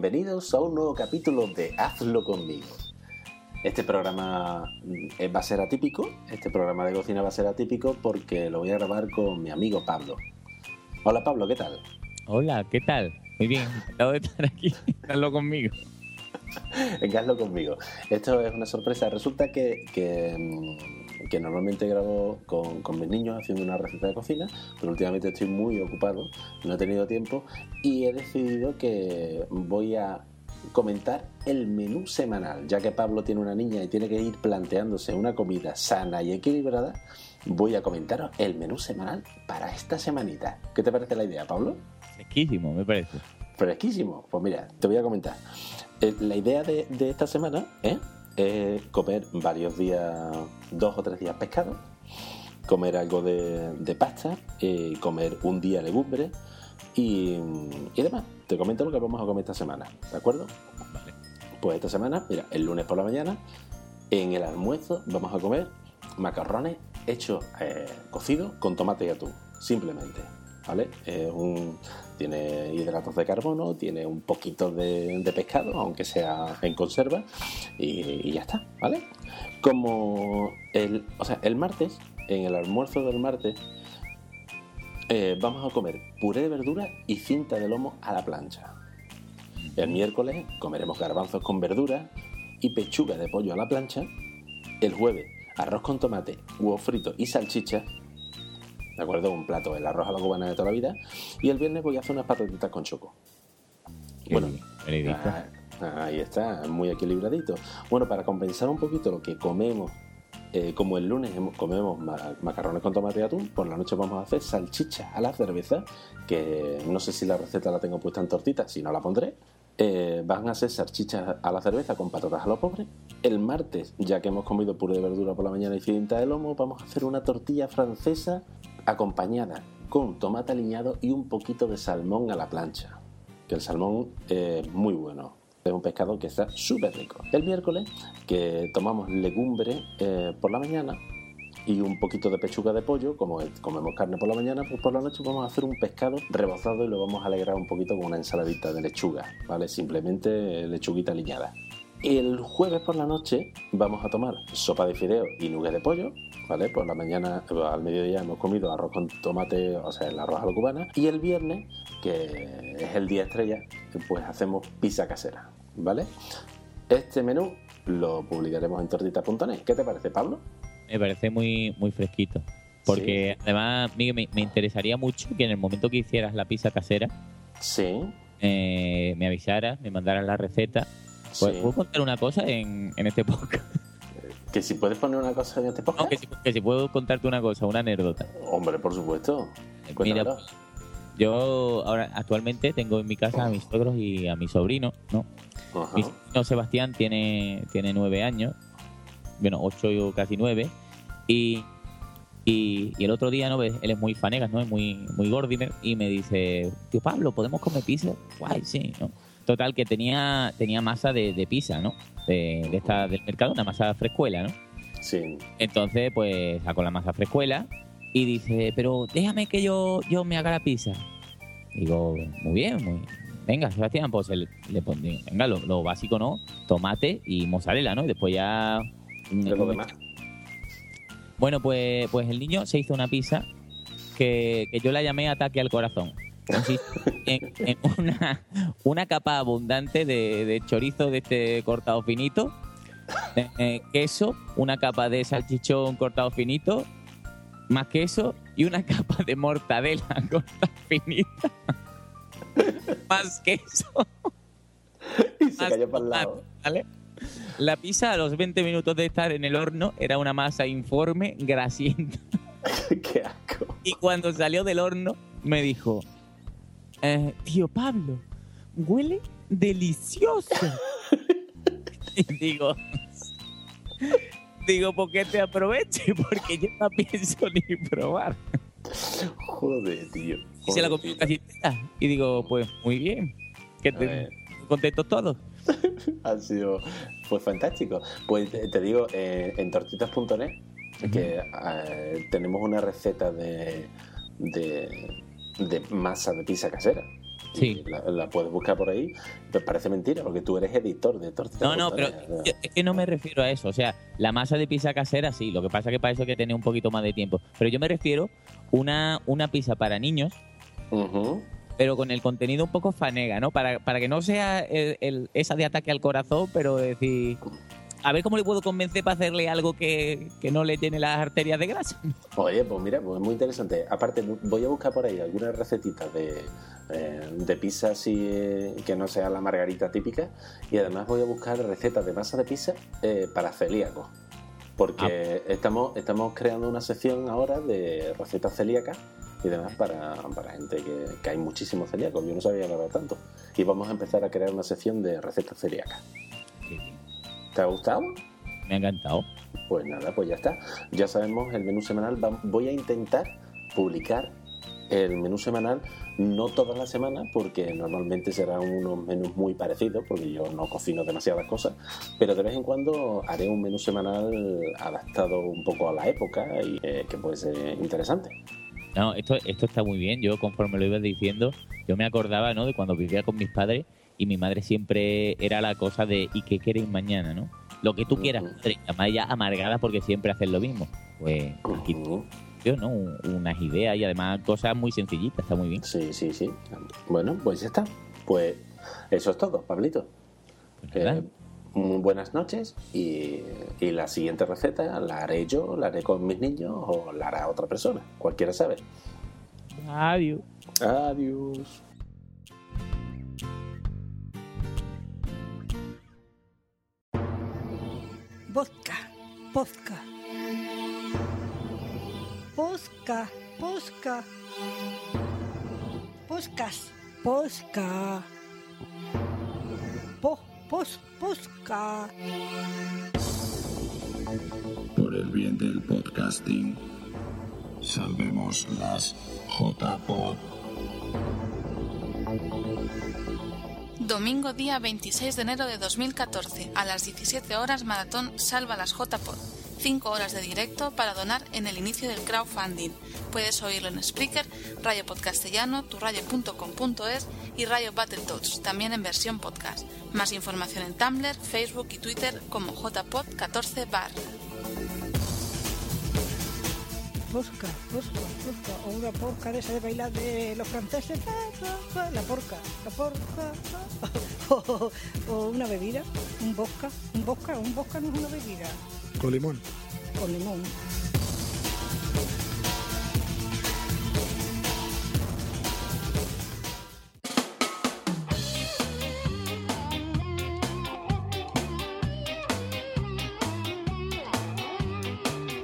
Bienvenidos a un nuevo capítulo de Hazlo conmigo. Este programa eh, va a ser atípico, este programa de cocina va a ser atípico porque lo voy a grabar con mi amigo Pablo. Hola Pablo, ¿qué tal? Hola, ¿qué tal? Muy bien, encantado de estar aquí. Hazlo conmigo. Hazlo conmigo. Esto es una sorpresa. Resulta que, que, mm, que normalmente grabo con, con mis niños haciendo una receta de cocina, pero últimamente estoy muy ocupado, no he tenido tiempo y he decidido que voy a comentar el menú semanal, ya que Pablo tiene una niña y tiene que ir planteándose una comida sana y equilibrada, voy a comentaros el menú semanal para esta semanita. ¿Qué te parece la idea, Pablo? Fresquísimo, me parece. Fresquísimo. Pues mira, te voy a comentar. Eh, la idea de, de esta semana ¿eh? Es comer varios días, dos o tres días pescado, comer algo de, de pasta, eh, comer un día legumbres y, y demás. Te comento lo que vamos a comer esta semana, ¿de acuerdo? Vale. Pues esta semana, mira, el lunes por la mañana, en el almuerzo vamos a comer macarrones hechos eh, cocidos con tomate y atún, simplemente. ¿Vale? Es un, tiene hidratos de carbono, tiene un poquito de, pescado, aunque sea en conserva, y, ya está, ¿vale? Como el, o sea, el martes, en el almuerzo del martes, eh, vamos a comer puré de verdura y cinta de lomo a la plancha. El miércoles comeremos garbanzos con verdura y pechuga de pollo a la plancha. El jueves, arroz con tomate, huevo frito y salchicha. ¿De acuerdo? Un plato, el arroz a la cubana de toda la vida. Y el viernes voy a hacer unas patatitas con choco. Bueno, veredicto. Ah, ahí está, muy equilibradito. Bueno, para compensar un poquito lo que comemos, eh, como el lunes comemos ma- macarrones con tomate y atún, por la noche vamos a hacer salchichas a la cerveza, que no sé si la receta la tengo puesta en tortita, si no la pondré. Eh, van a ser salchichas a la cerveza con patatas a lo pobre. El martes, ya que hemos comido puré de verdura por la mañana y cinta de lomo, vamos a hacer una tortilla francesa acompañada con tomate aliñado y un poquito de salmón a la plancha que el salmón es muy bueno. Es un pescado que está súper rico. El miércoles, que tomamos legumbre eh, por la mañana y un poquito de pechuga de pollo, como comemos carne por la mañana, pues por la noche vamos a hacer un pescado rebozado y lo vamos a alegrar un poquito con una ensaladita de lechuga, ¿vale? Simplemente lechuguita aliñada. El jueves por la noche vamos a tomar sopa de fideo y nubes de pollo, ¿vale? Por la mañana, eh, al mediodía hemos comido arroz con tomate, o sea, el arroz a la cubana. Y el viernes, que es el día estrella, pues hacemos pizza casera, ¿vale? Este menú lo publicaremos en tortita.net. ¿Qué te parece, Pablo? Me parece muy, muy fresquito. Porque además, Miguel, me, me interesaría mucho que en el momento que hicieras la pizza casera, Sí, eh, me avisaras, me mandaras la receta. ¿Puedo, sí. puedo contar una cosa en, en este podcast? Que si puedes poner una cosa en este No, podcast. que si, que si puedo contarte una cosa, una anécdota. Hombre, por supuesto. Mira, Cuéntamelo. yo ahora actualmente tengo en mi casa a mis suegros y a mi sobrino, ¿no? Ajá. Mi sobrino Sebastián tiene, tiene nueve años, bueno, ocho o casi nueve, y, y, y el otro día, ¿no? Él es muy fanegas, ¿no? Es muy, muy gordimer, y me dice, tío Pablo, ¿podemos comer pizza? Guay, sí, ¿no? Total, que tenía, tenía masa de, de pizza, ¿no? De, de esta del mercado, una masa frescuela, ¿no? Sí. Entonces, pues sacó la masa frescuela y dice, pero déjame que yo, yo me haga la pizza. Digo, muy bien, muy Venga, Sebastián, pues le, le pondré, venga, lo, lo básico, ¿no? Tomate y mozzarella, ¿no? Y después ya... De lo demás. Bueno, pues, pues el niño se hizo una pizza que, que yo la llamé ataque al corazón. Consiste en, en una, una capa abundante de, de chorizo de este cortado finito, eh, eh, queso, una capa de salchichón cortado finito, más queso y una capa de mortadela cortada finita, más queso, Y se más cayó para el lado. ¿vale? La pizza a los 20 minutos de estar en el horno era una masa informe, grasienta. Qué asco. Y cuando salió del horno me dijo, eh, tío Pablo, huele delicioso. y digo, digo, ¿por qué te aproveche? Porque yo no pienso ni probar. Joder, tío. Y se la comió casi. Y digo, pues muy bien. Que te, contentos todos. Ha sido pues fantástico. Pues te, digo, eh, en tortitas.net que eh, tenemos una receta de, de, de masa de pizza casera. Sí. La, la puedes buscar por ahí. Pues parece mentira, porque tú eres editor de tortas. No, no, pero yo- es que no me refiero a eso. O sea, la masa de pizza casera sí, lo que pasa es que para eso hay que tener un poquito más de tiempo. Pero yo me refiero una una pizza para niños, pero con el contenido un poco fanega, ¿no? Para, para que no sea el- el- esa de ataque al corazón, pero decir, a ver cómo le puedo convencer para hacerle algo que, que no le llene las arterias de grasa. Oye, pues mira, pues muy interesante. Aparte, voy a buscar por ahí algunas recetitas de, eh, de pizza así eh, que no sea la margarita típica. Y además voy a buscar recetas de masa de pizza eh, para celíacos. Porque estamos, estamos creando una sección ahora de recetas celíacas y demás para, para gente que, que hay muchísimos celíacos. Yo no sabía que había tanto. Y vamos a empezar a crear una sección de recetas celíacas. ¿Te ha gustado? Me ha encantado. Pues nada, pues ya está. Ya sabemos el menú semanal. Voy a intentar publicar el menú semanal no todas las semanas porque normalmente serán unos menús muy parecidos porque yo no cocino demasiadas cosas, pero de vez en cuando haré un menú semanal adaptado un poco a la época y eh, que puede ser interesante. No, esto, esto está muy bien. Yo, conforme lo ibas diciendo, yo me acordaba, ¿no? De cuando vivía con mis padres y mi madre siempre era la cosa de ¿y qué queréis mañana, no? Lo que tú quieras, madre. Además, ella amargada porque siempre hacen lo mismo. Pues, aquí Ujú. yo, ¿no? Un- Unas ideas y además cosas muy sencillitas, está muy bien. Sí, sí, sí. Bueno, pues ya está. Pues eso es todo, Pablito. Pues. Eh, muy buenas noches y, y la siguiente receta la haré yo, la haré con mis niños o la hará otra persona, cualquiera sabe. Adiós. Adiós. Vodka, vodka. Posca, posca. Poscas, posca. Po, pos, posca. Por el bien del podcasting, salvemos las JPod. Domingo día 26 de enero de 2014, a las 17 horas Maratón Salva las JPod. 5 horas de directo para donar en el inicio del crowdfunding. Puedes oírlo en Spreaker, Radio Podcastellano, turradio.com.es y Radio Battletoads, también en versión podcast. Más información en Tumblr, Facebook y Twitter como JPod14 bar. Posca, posca, posca. O una porca de esa de bailar de los franceses. La porca, la porca. O, o una bebida, un vodka. Un vodka, un vodka no es una bebida. Con limón. Con limón.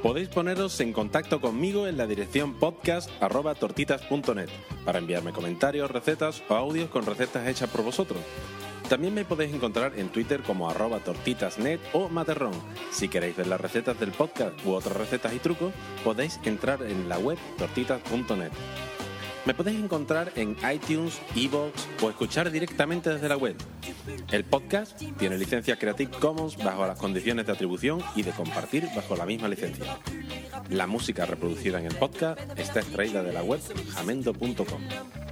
Podéis poneros en contacto conmigo en la dirección podcast.tortitas.net para enviarme comentarios, recetas o audios con recetas hechas por vosotros. También me podéis encontrar en Twitter como arroba tortitasnet o materrón. Si queréis ver las recetas del podcast u otras recetas y trucos, podéis entrar en la web tortitas.net. Me podéis encontrar en iTunes, Evox o escuchar directamente desde la web. El podcast tiene licencia Creative Commons bajo las condiciones de atribución y de compartir bajo la misma licencia. La música reproducida en el podcast está extraída de la web jamendo.com.